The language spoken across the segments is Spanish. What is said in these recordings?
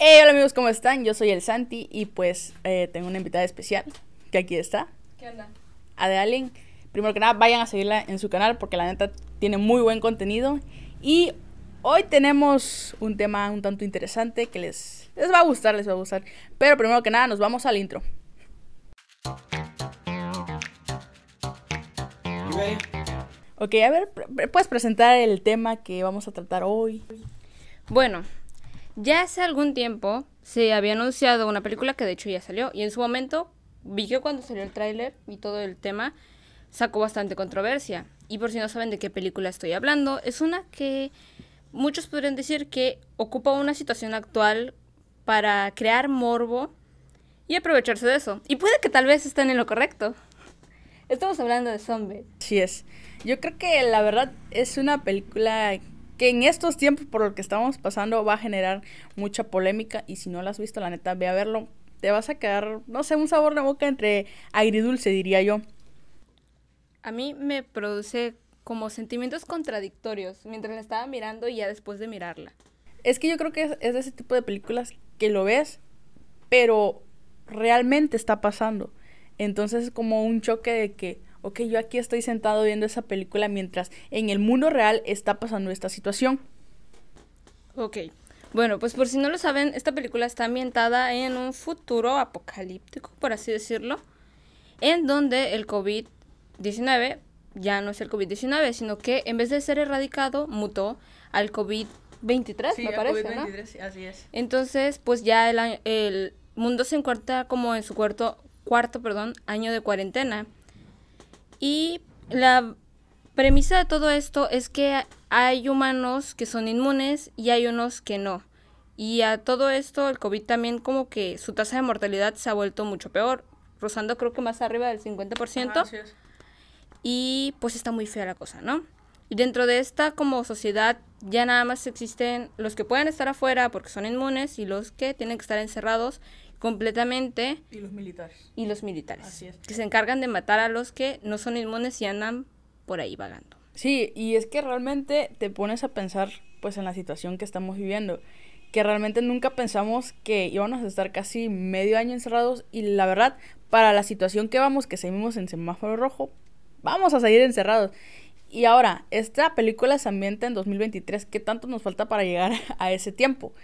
Hey, hola amigos, ¿cómo están? Yo soy el Santi y pues eh, tengo una invitada especial que aquí está. ¿Qué onda? Adeline. Primero que nada, vayan a seguirla en su canal porque la neta tiene muy buen contenido. Y hoy tenemos un tema un tanto interesante que les, les va a gustar, les va a gustar. Pero primero que nada, nos vamos al intro. Ok, a ver, ¿puedes presentar el tema que vamos a tratar hoy? Bueno, ya hace algún tiempo se había anunciado una película que de hecho ya salió y en su momento vi que cuando salió el tráiler y todo el tema sacó bastante controversia. Y por si no saben de qué película estoy hablando, es una que muchos podrían decir que ocupa una situación actual para crear morbo y aprovecharse de eso. Y puede que tal vez estén en lo correcto. Estamos hablando de Zombie. Sí es. Yo creo que la verdad es una película que en estos tiempos por lo que estamos pasando va a generar mucha polémica y si no la has visto, la neta, ve a verlo. Te vas a quedar, no sé, un sabor de boca entre agridulce, diría yo. A mí me produce como sentimientos contradictorios mientras la estaba mirando y ya después de mirarla. Es que yo creo que es, es de ese tipo de películas que lo ves, pero realmente está pasando. Entonces es como un choque de que, ok, yo aquí estoy sentado viendo esa película mientras en el mundo real está pasando esta situación. Ok. Bueno, pues por si no lo saben, esta película está ambientada en un futuro apocalíptico, por así decirlo, en donde el COVID-19 ya no es el COVID-19, sino que en vez de ser erradicado, mutó al COVID-23, me parece, COVID -23, así es. Entonces, pues ya el, el mundo se encuentra como en su cuarto, cuarto perdón, año de cuarentena. Y la premisa de todo esto es que hay humanos que son inmunes y hay unos que no. Y a todo esto el COVID también como que su tasa de mortalidad se ha vuelto mucho peor, rozando creo que más arriba del 50%. Ajá. Y pues está muy fea la cosa, ¿no? Y dentro de esta como sociedad ya nada más existen los que pueden estar afuera porque son inmunes y los que tienen que estar encerrados completamente. Y los militares. Y los militares. Así es. Que se encargan de matar a los que no son inmunes y andan por ahí vagando. Sí, y es que realmente te pones a pensar pues en la situación que estamos viviendo, que realmente nunca pensamos que íbamos a estar casi medio año encerrados y la verdad, para la situación que vamos, que seguimos en semáforo rojo, vamos a seguir encerrados. Y ahora, esta película se ambienta en 2023, ¿qué tanto nos falta para llegar a ese tiempo?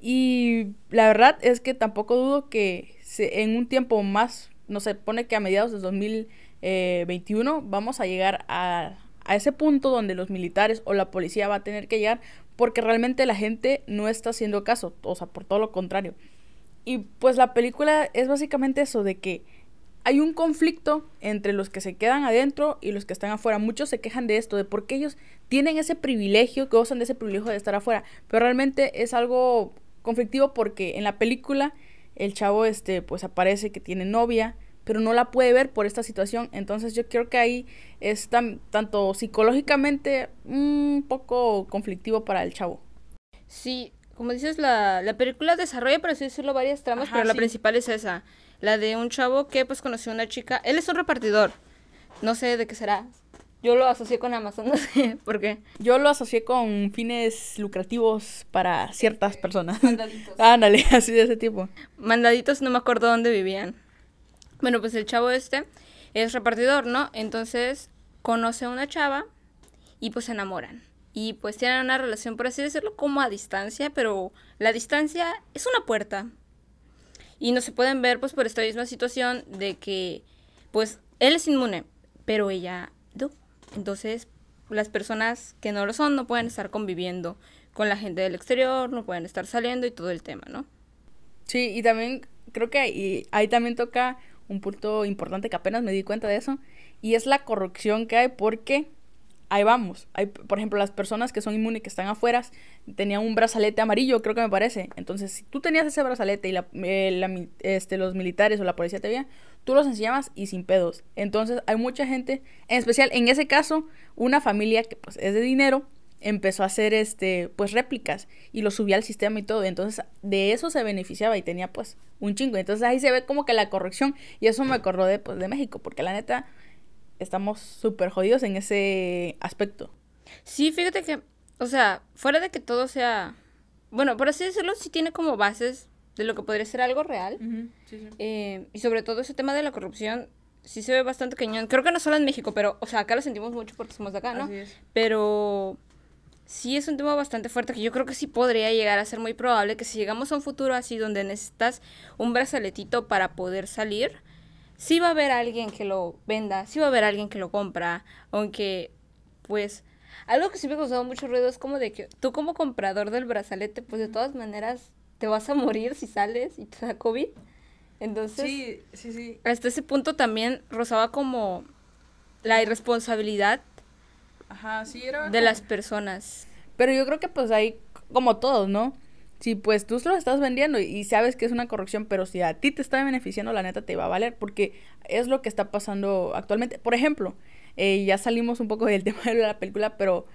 Y la verdad es que tampoco dudo que se, en un tiempo más, no se pone que a mediados de 2021 vamos a llegar a, a ese punto donde los militares o la policía va a tener que llegar porque realmente la gente no está haciendo caso, o sea, por todo lo contrario. Y pues la película es básicamente eso, de que hay un conflicto entre los que se quedan adentro y los que están afuera. Muchos se quejan de esto, de por qué ellos tienen ese privilegio, gozan de ese privilegio de estar afuera, pero realmente es algo conflictivo porque en la película el chavo este pues aparece que tiene novia, pero no la puede ver por esta situación. Entonces yo creo que ahí es tanto psicológicamente un poco conflictivo para el chavo. Sí, como dices, la, la película desarrolla, por así decirlo, varias tramas, Ajá, pero la principal es esa. La de un chavo que pues conoció a una chica. Él es un repartidor. No sé de qué será. Yo lo asocié con Amazon, no sé por qué. Yo lo asocié con fines lucrativos para ciertas personas. Mandaditos. Ándale, así de ese tipo. Mandaditos, no me acuerdo dónde vivían. Bueno, pues el chavo este es repartidor, ¿no? Entonces conoce a una chava y pues se enamoran. Y pues tienen una relación, por así decirlo, como a distancia, pero la distancia es una puerta. Y no se pueden ver pues por esta misma situación de que pues él es inmune, pero ella. Entonces las personas que no lo son no pueden estar conviviendo con la gente del exterior, no pueden estar saliendo y todo el tema, ¿no? Sí, y también creo que ahí, también toca un punto importante que apenas me di cuenta de eso, y es la corrupción que hay porque ahí vamos. Hay, por ejemplo, las personas que son inmunes que están afuera tenían un brazalete amarillo, creo que me parece. Entonces, si tú tenías ese brazalete y la, eh, este, los militares o la policía te veían, tú los enseñabas y sin pedos. Entonces, hay mucha gente, en especial en ese caso, una familia que pues es de dinero empezó a hacer este pues réplicas y lo subía al sistema y todo. Entonces de eso se beneficiaba y tenía pues un chingo. Entonces ahí se ve como que la corrección y eso me acordó de pues de México porque la neta estamos súper jodidos en ese aspecto. Sí, fíjate que, o sea, fuera de que todo sea bueno, por así decirlo, sí tiene como bases de lo que podría ser algo real. Sí, sí. Eh, y sobre todo ese tema de la corrupción sí se ve bastante cañón. Creo que no solo en México, pero, o sea, acá lo sentimos mucho porque somos de acá, ¿no? Así es. Pero sí es un tema bastante fuerte que yo creo que sí podría llegar a ser muy probable que si llegamos a un futuro así donde necesitas un brazaletito para poder salir, sí va a haber alguien que lo venda, sí va a haber alguien que lo compra, aunque pues algo que sí me ha causado mucho ruido es como de que tú como comprador del brazalete, pues de todas maneras te vas a morir si sales y te da COVID. Entonces, Sí, sí, sí. hasta ese punto también rozaba como la irresponsabilidad Ajá, sí, era. de las personas. Pero yo creo que pues ahí, como todos, ¿no? Si pues tú se lo estás vendiendo y sabes que es una corrupción, pero si a ti te está beneficiando, la neta te va a valer, porque es lo que está pasando actualmente. Por ejemplo, eh, ya salimos un poco del tema de la película, pero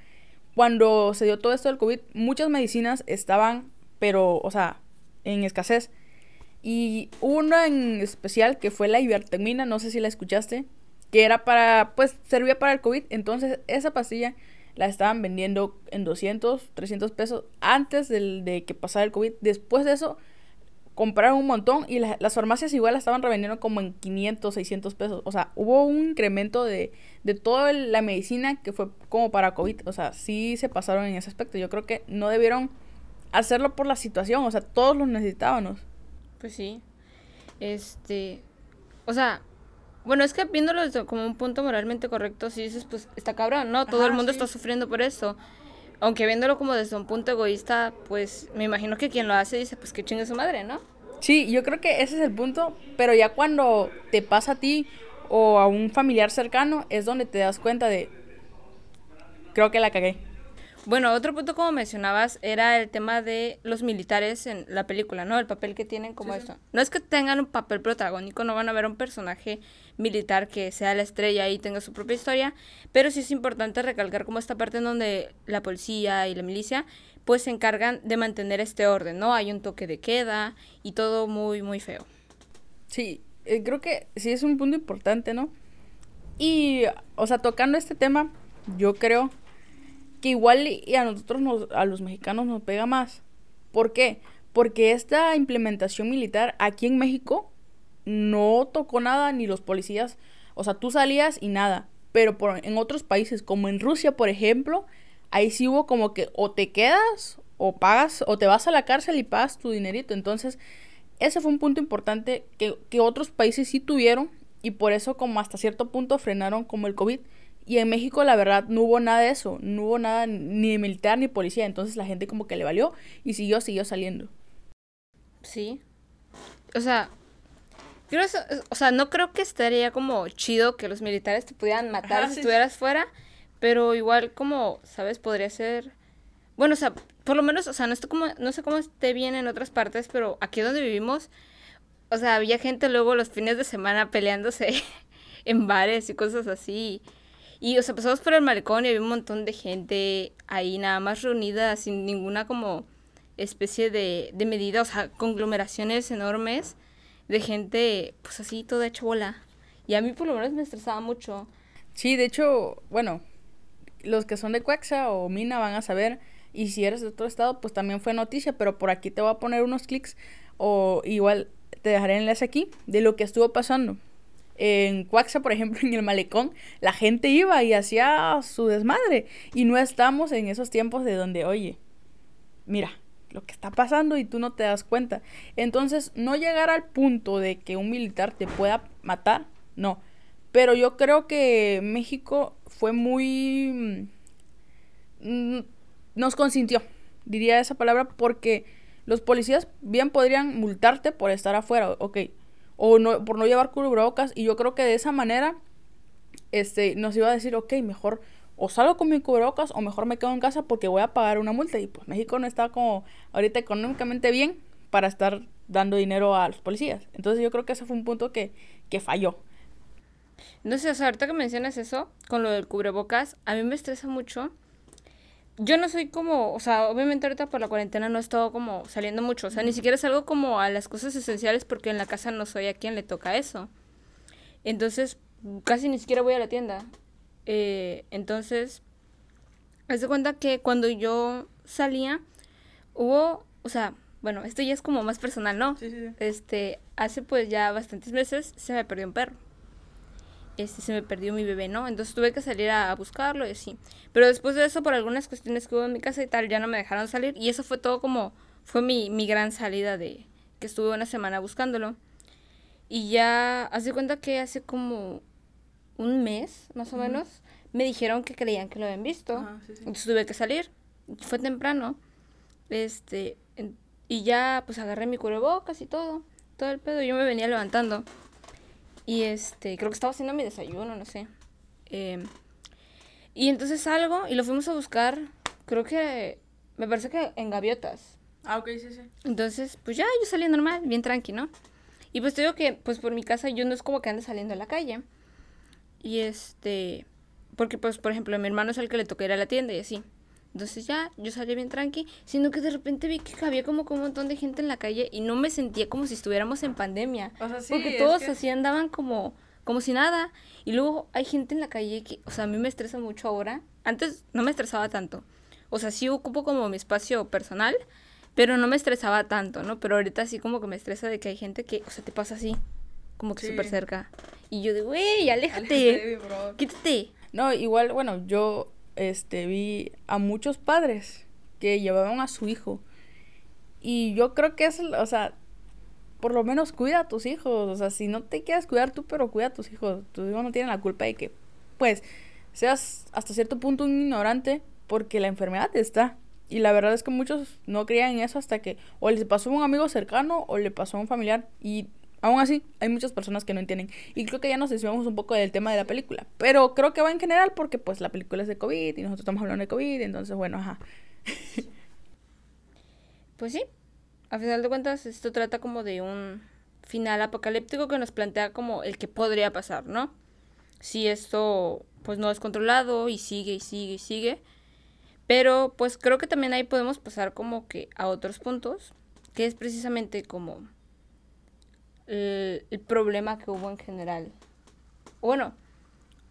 cuando se dio todo esto del COVID, muchas medicinas estaban, pero, o sea, en escasez. Y una en especial que fue la ivermectina, no sé si la escuchaste, que era para, pues, servía para el COVID. Entonces, esa pastilla la estaban vendiendo en 200, 300 pesos antes del, de que pasara el COVID. Después de eso, compraron un montón y la- las farmacias igual la estaban revendiendo como en 500, 600 pesos. O sea, hubo un incremento de, de toda la medicina que fue como para COVID. O sea, sí se pasaron en ese aspecto. Yo creo que no debieron hacerlo por la situación. O sea, todos lo necesitábamos. Pues sí. Este. O sea. Bueno, es que viéndolo desde como un punto moralmente correcto, si dices, pues está cabrón, ¿no? Todo el Ajá, mundo sí. está sufriendo por eso. Aunque viéndolo como desde un punto egoísta, pues me imagino que quien lo hace dice, pues que chingue su madre, ¿no? Sí, yo creo que ese es el punto, pero ya cuando te pasa a ti o a un familiar cercano es donde te das cuenta de, creo que la cagué. Bueno, otro punto como mencionabas era el tema de los militares en la película, ¿no? El papel que tienen como Sí, sí. esto. No es que tengan un papel protagónico, no van a ver un personaje militar que sea la estrella y tenga su propia historia, pero sí es importante recalcar como esta parte en donde la policía y la milicia pues se encargan de mantener este orden, ¿no? Hay un toque de queda y todo muy, muy feo. Sí, eh, creo que sí es un punto importante, ¿no? Y, o sea, tocando este tema, yo creo que igual y a nosotros, nos, a los mexicanos, nos pega más. ¿Por qué? Porque esta implementación militar aquí en México no tocó nada, ni los policías. O sea, tú salías y nada. Pero por, en otros países, como en Rusia, por ejemplo, ahí sí hubo como que o te quedas o pagas o te vas a la cárcel y pagas tu dinerito. Entonces, ese fue un punto importante que, que otros países sí tuvieron y por eso como hasta cierto punto frenaron como el COVID. Y en México la verdad no hubo nada de eso, no hubo nada ni de militar ni policía, entonces la gente como que le valió y siguió, siguió saliendo. Sí. O sea, creo eso- o sea, no creo que estaría como chido que los militares te pudieran matar Ajá, si sí, estuvieras fuera, pero igual como, ¿sabes? Podría ser bueno, o sea, por lo menos, o sea, no estoy como no sé cómo esté bien en otras partes, pero aquí donde vivimos, o sea, había gente luego los fines de semana peleándose en bares y cosas así. Y, o sea, pasamos por el malecón y había un montón de gente ahí nada más reunida sin ninguna como especie de, de medida, o sea, conglomeraciones enormes de gente, pues así, toda hecha bola. Y a mí por lo menos me estresaba mucho. Sí, de hecho, bueno, los que son de Cuexa o Mina van a saber, y si eres de otro estado, pues también fue noticia, pero por aquí te voy a poner unos clics o igual te dejaré enlace aquí de lo que estuvo pasando. En Cuaxa, por ejemplo, en el malecón, la gente iba y hacía su desmadre. Y no estamos en esos tiempos de donde, oye, mira, lo que está pasando y tú no te das cuenta. Entonces, no llegar al punto de que un militar te pueda matar, no. Pero yo creo que México fue muy... mm, nos consintió, diría esa palabra, porque los policías bien podrían multarte por estar afuera, ok, o no, por no llevar cubrebocas, y yo creo que de esa manera este, nos iba a decir, ok, mejor o salgo con mi cubrebocas o mejor me quedo en casa porque voy a pagar una multa. Y pues México no está como ahorita económicamente bien para estar dando dinero a los policías. Entonces yo creo que ese fue un punto que, que falló. No sé, ahorita que mencionas eso, con lo del cubrebocas, a mí me estresa mucho. Yo no soy como, o sea, obviamente ahorita por la cuarentena no he estado como saliendo mucho, o sea, ni siquiera salgo como a las cosas esenciales porque en la casa no soy a quien le toca eso. Entonces, casi ni siquiera voy a la tienda. Eh, entonces, haz de cuenta que cuando yo salía, hubo, o sea, bueno, esto ya es como más personal, ¿no? Sí, sí, sí. Este, hace pues ya bastantes meses se me perdió un perro. Este, se me perdió mi bebé, ¿no? Entonces tuve que salir a, a buscarlo y así. Pero después de eso, por algunas cuestiones que hubo en mi casa y tal, ya no me dejaron salir. Y eso fue todo como, fue mi, mi gran salida de, que estuve una semana buscándolo. Y ya, haz de cuenta que hace como un mes, más o menos, me dijeron que creían que lo habían visto. Ajá, sí, sí. Entonces tuve que salir. Fue temprano. Este, en- y ya pues agarré mi cubrebocas y todo. Todo el pedo. Yo me venía levantando. Y este, creo que estaba haciendo mi desayuno, no sé. Em, y entonces salgo y lo fuimos a buscar. Creo que, me parece que en gaviotas. Ah, ok, sí, sí. Entonces, pues ya yo salí normal, bien tranqui, ¿no? Y pues te digo que, pues por mi casa yo no es como que ande saliendo a la calle. Y este, porque pues, por ejemplo, a mi hermano es el que le toca ir a la tienda y así. Entonces ya, yo salí bien tranqui, sino que de repente vi que había como un montón de gente en la calle y no me sentía como si estuviéramos en pandemia. O sea, sí, porque todos que- así andaban como, como si nada. Y luego hay gente en la calle que, o sea, a mí me estresa mucho ahora. Antes no me estresaba tanto. O sea, sí ocupo como mi espacio personal, pero no me estresaba tanto, ¿no? Pero ahorita sí como que me estresa de que hay gente que, o sea, te pasa así, como que Sí. súper cerca. Y yo de, güey, aléjate, quítate. No, igual, bueno, yo este vi a muchos padres que llevaban a su hijo. Y yo creo que es, o sea, por lo menos cuida a tus hijos. O sea, si no te quieres cuidar tú, pero cuida a tus hijos. Tus hijos no tienen la culpa de que, pues, seas hasta cierto punto un ignorante porque la enfermedad está. Y la verdad es que muchos no creían en eso hasta que o les pasó a un amigo cercano o le pasó a un familiar. Y aún así, hay muchas personas que no entienden. Y creo que ya nos desviamos un poco del tema de la película. Pero creo que va en general porque pues la película es de COVID y nosotros estamos hablando de COVID. Entonces, bueno, ajá. Pues sí, a final de cuentas esto trata como de un final apocalíptico que nos plantea como el que podría pasar, ¿no? Si esto pues no es controlado y sigue y sigue y sigue. Pero pues creo que también ahí podemos pasar como que a otros puntos, que es precisamente como el, el problema que hubo en general. Bueno,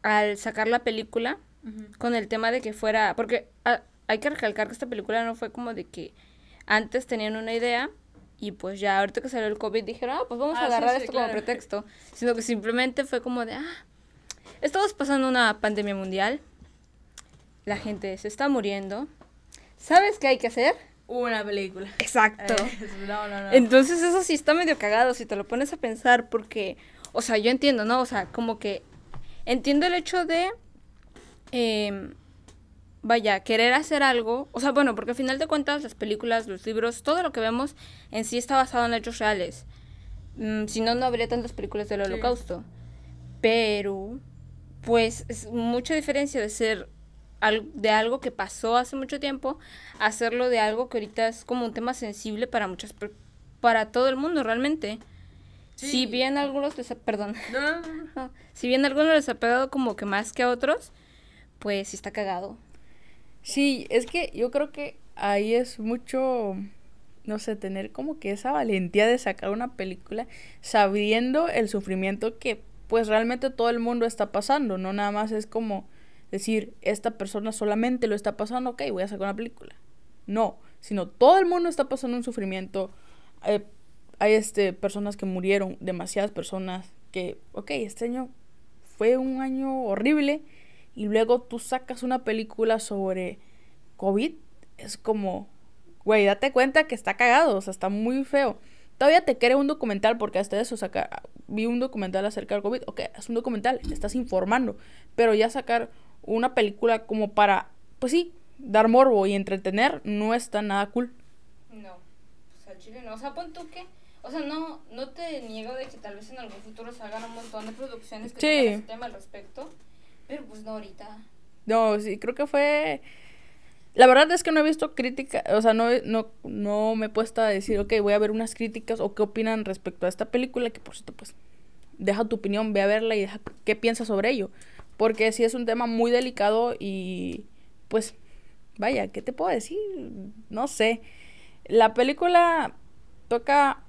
al sacar la película, con el tema de que fuera, porque ah, hay que recalcar que esta película no fue como de que antes tenían una idea y pues ya ahorita que salió el COVID dijeron, ah, pues vamos Ah, a sí, agarrar sí, esto como pretexto, sino que simplemente fue como de, ah, estamos pasando una pandemia mundial, la gente se está muriendo, ¿sabes qué hay que hacer? Una película. Exacto. Eh, no, no, no. Entonces eso sí está medio cagado si te lo pones a pensar porque, o sea, yo entiendo, ¿no? O sea, como que entiendo el hecho de, em, vaya, querer hacer algo, o sea, bueno, porque al final de cuentas las películas, los libros, todo lo que vemos en sí está basado en hechos reales. Mm, si no, no habría tantas películas del Sí. holocausto. Pero, pues, es mucha diferencia de ser de algo que pasó hace mucho tiempo, hacerlo de algo que ahorita es como un tema sensible para muchas, para todo el mundo realmente. Sí. Si bien algunos les ha, perdón, No, no, si bien a algunos les ha pegado como que más que a otros, pues sí está cagado. Sí, es que yo creo que ahí es mucho, no sé, tener como que esa valentía de sacar una película sabiendo el sufrimiento que pues realmente todo el mundo está pasando, no nada más es como decir, esta persona solamente lo está pasando, ok, voy a sacar una película. No, sino todo el mundo está pasando un sufrimiento. eh, hay este, personas que murieron, demasiadas personas que, ok, este año fue un año horrible y luego tú sacas una película sobre COVID, es como, güey, date cuenta que está cagado, o sea, está muy feo. Todavía te quiere un documental porque hasta eso saca, vi un documental acerca del COVID, ok, es un documental, estás informando, pero ya sacar una película como para, pues sí, dar morbo y entretener no está nada cool. No, pues al chile no. O sea, pon tú que. O sea, no, no te niego de que tal vez en algún futuro salgan un montón de producciones que Sí. tengan ese tema al respecto. Pero pues no ahorita. No, sí, creo que fue... La verdad es que no he visto críticas, o sea, no, no, no me he puesto a decir, ok, voy a ver unas críticas o qué opinan respecto a esta película, que por cierto, pues, deja tu opinión, ve a verla y deja qué piensas sobre ello. Porque sí es un tema muy delicado y, pues, vaya, ¿qué te puedo decir? No sé. La película toca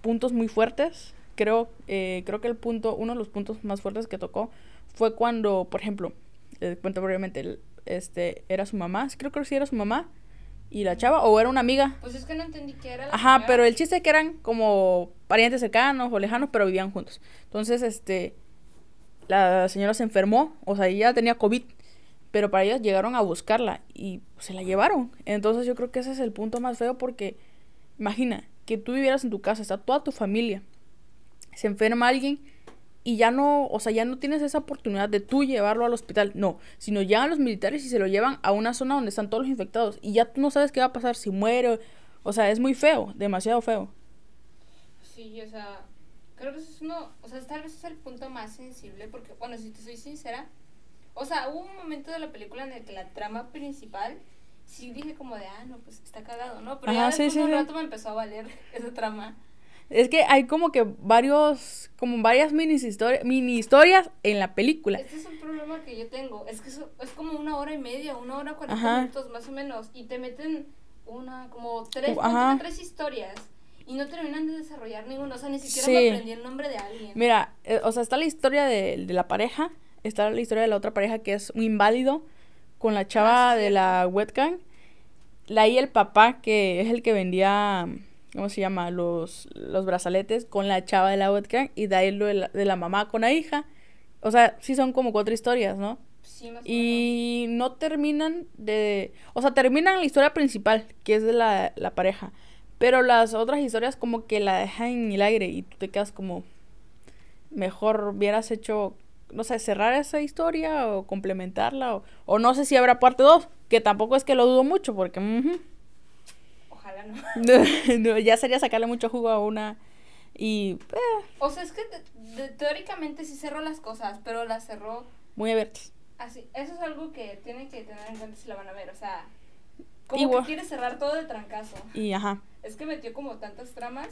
puntos muy fuertes. Creo, eh, creo que el punto, uno de los puntos más fuertes que tocó fue cuando, por ejemplo, les cuento brevemente, este, era su mamá, creo que sí era su mamá, y la chava, o era una amiga. Pues es que no entendí qué era. La Ajá, pero el chiste es que eran como parientes cercanos o lejanos, pero vivían juntos. Entonces, este, la señora se enfermó, o sea, ella tenía COVID, pero para ellos llegaron a buscarla y se la llevaron. Entonces yo creo que ese es el punto más feo porque, imagina, que tú vivieras en tu casa, está toda tu familia, se enferma alguien y ya no, o sea, ya no tienes esa oportunidad de tú llevarlo al hospital, no, sino llegan los militares y se lo llevan a una zona donde están todos los infectados y ya tú no sabes qué va a pasar si muere, o sea, es muy feo, demasiado feo. Sí, o sea, creo que eso es uno, o sea, tal vez es el punto más sensible porque, bueno, si te soy sincera, o sea, hubo un momento de la película en el que la trama principal, sí dije como de, ah, no, pues está cagado, ¿no? Pero ya Ajá, sí, después sí, de un sí. rato me empezó a valer esa trama. Es que hay como que varios, como varias mini, historias mini historias en la película. Este es un problema que yo tengo, es que eso, es como una hora y media, una hora cuarenta minutos más o menos, y te meten una, como tres, tres historias, y no terminan de desarrollar ninguno, o sea, ni siquiera Sí. me aprendí el nombre de alguien. Mira, eh, o sea, está la historia de, de la pareja, está la historia de la otra pareja que es un inválido con la chava Ah, sí, de la webcam. La y el papá que es el que vendía, ¿cómo se llama? Los, los brazaletes con la chava de la webcam y de ahí lo de la, de la mamá con la hija. O sea, sí son como cuatro historias, ¿no? Sí, más o menos. Y no terminan de... O sea, terminan la historia principal, que es de la, la pareja. Pero las otras historias como que la dejan en el aire y tú te quedas como... Mejor hubieras hecho, no sé, cerrar esa historia o complementarla. O, o no sé si habrá parte 2, que tampoco es que lo dudo mucho porque... ujú. Ojalá no. No, ya sería sacarle mucho jugo a una... Y... eh, O sea, es que te- teóricamente sí cerró las cosas, pero las cerró muy abiertas. así. Eso es algo que tienen que tener en cuenta si la van a ver. O sea, como que quiere cerrar todo de trancazo. Y ajá. Es que metió como tantas tramas.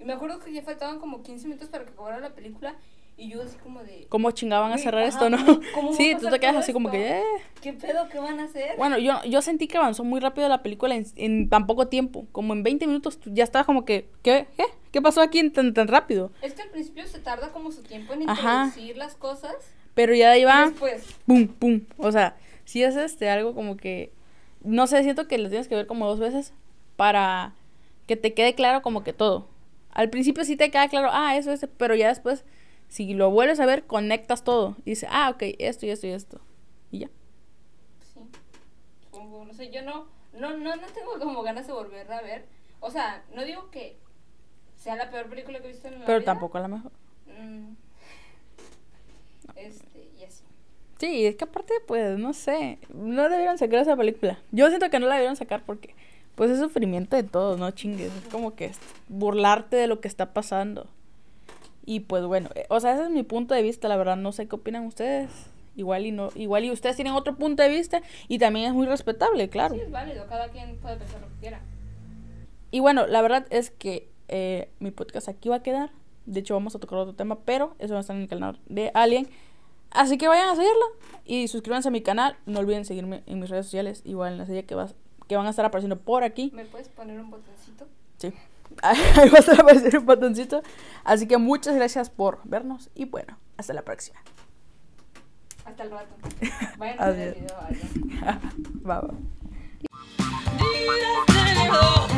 Y me acuerdo que ya faltaban como 15 minutos para que acabara la película. Y yo así como de... ¿Cómo chingaban a cerrar esto, no? ¿cómo- cómo va Sí, tú te quedas así como que... Eh. ¿Qué pedo? ¿Qué van a hacer? Bueno, yo, yo sentí que avanzó muy rápido la película en, en tan poco tiempo. Como en 20 minutos ya estabas como que, ¿qué? ¿Qué? ¿Qué pasó aquí en tan, tan rápido? Es que al principio se tarda como su tiempo en Ajá. introducir las cosas. Pero ya Y iba, después... pum, pum. O sea, sí es este algo como que, no sé, siento que lo tienes que ver como dos veces para que te quede claro como que todo. Al principio sí te queda claro, ah, eso, eso, pero ya después, si lo vuelves a ver, conectas todo. Y dices, ah, ok, esto y esto y esto. Y ya. Sí, supongo, no sé, yo no, no, no, no tengo como ganas de volverla a ver. O sea, no digo que sea la peor película que he visto en la Pero vida. tampoco a lo mejor. Mm. Este, y así. Sí, es que aparte, pues, no sé, no debieron sacar esa película. Yo siento que no la debieron sacar porque, pues, es sufrimiento de todos, no chingues. Es como que es burlarte de lo que está pasando. Y pues bueno, eh, o sea, ese es mi punto de vista, la verdad, no sé qué opinan ustedes. Igual y no, igual y ustedes tienen otro punto de vista y también es muy respetable, claro. Sí, es válido, cada quien puede pensar lo que quiera. Y bueno, la verdad es que eh, mi podcast aquí va a quedar. De hecho, vamos a tocar otro tema, pero eso va a estar en el canal de Alien. Así que vayan a seguirla y suscríbanse a mi canal. No olviden seguirme en mis redes sociales, igual en la serie que, vas, que van a estar apareciendo por aquí. ¿Me puedes poner un botoncito? Sí. Ahí va a estar apareciendo un botoncito. Así que muchas gracias por vernos y bueno, hasta la próxima. Hasta el rato. Vayan a ver el Adiós. video allá. Oh,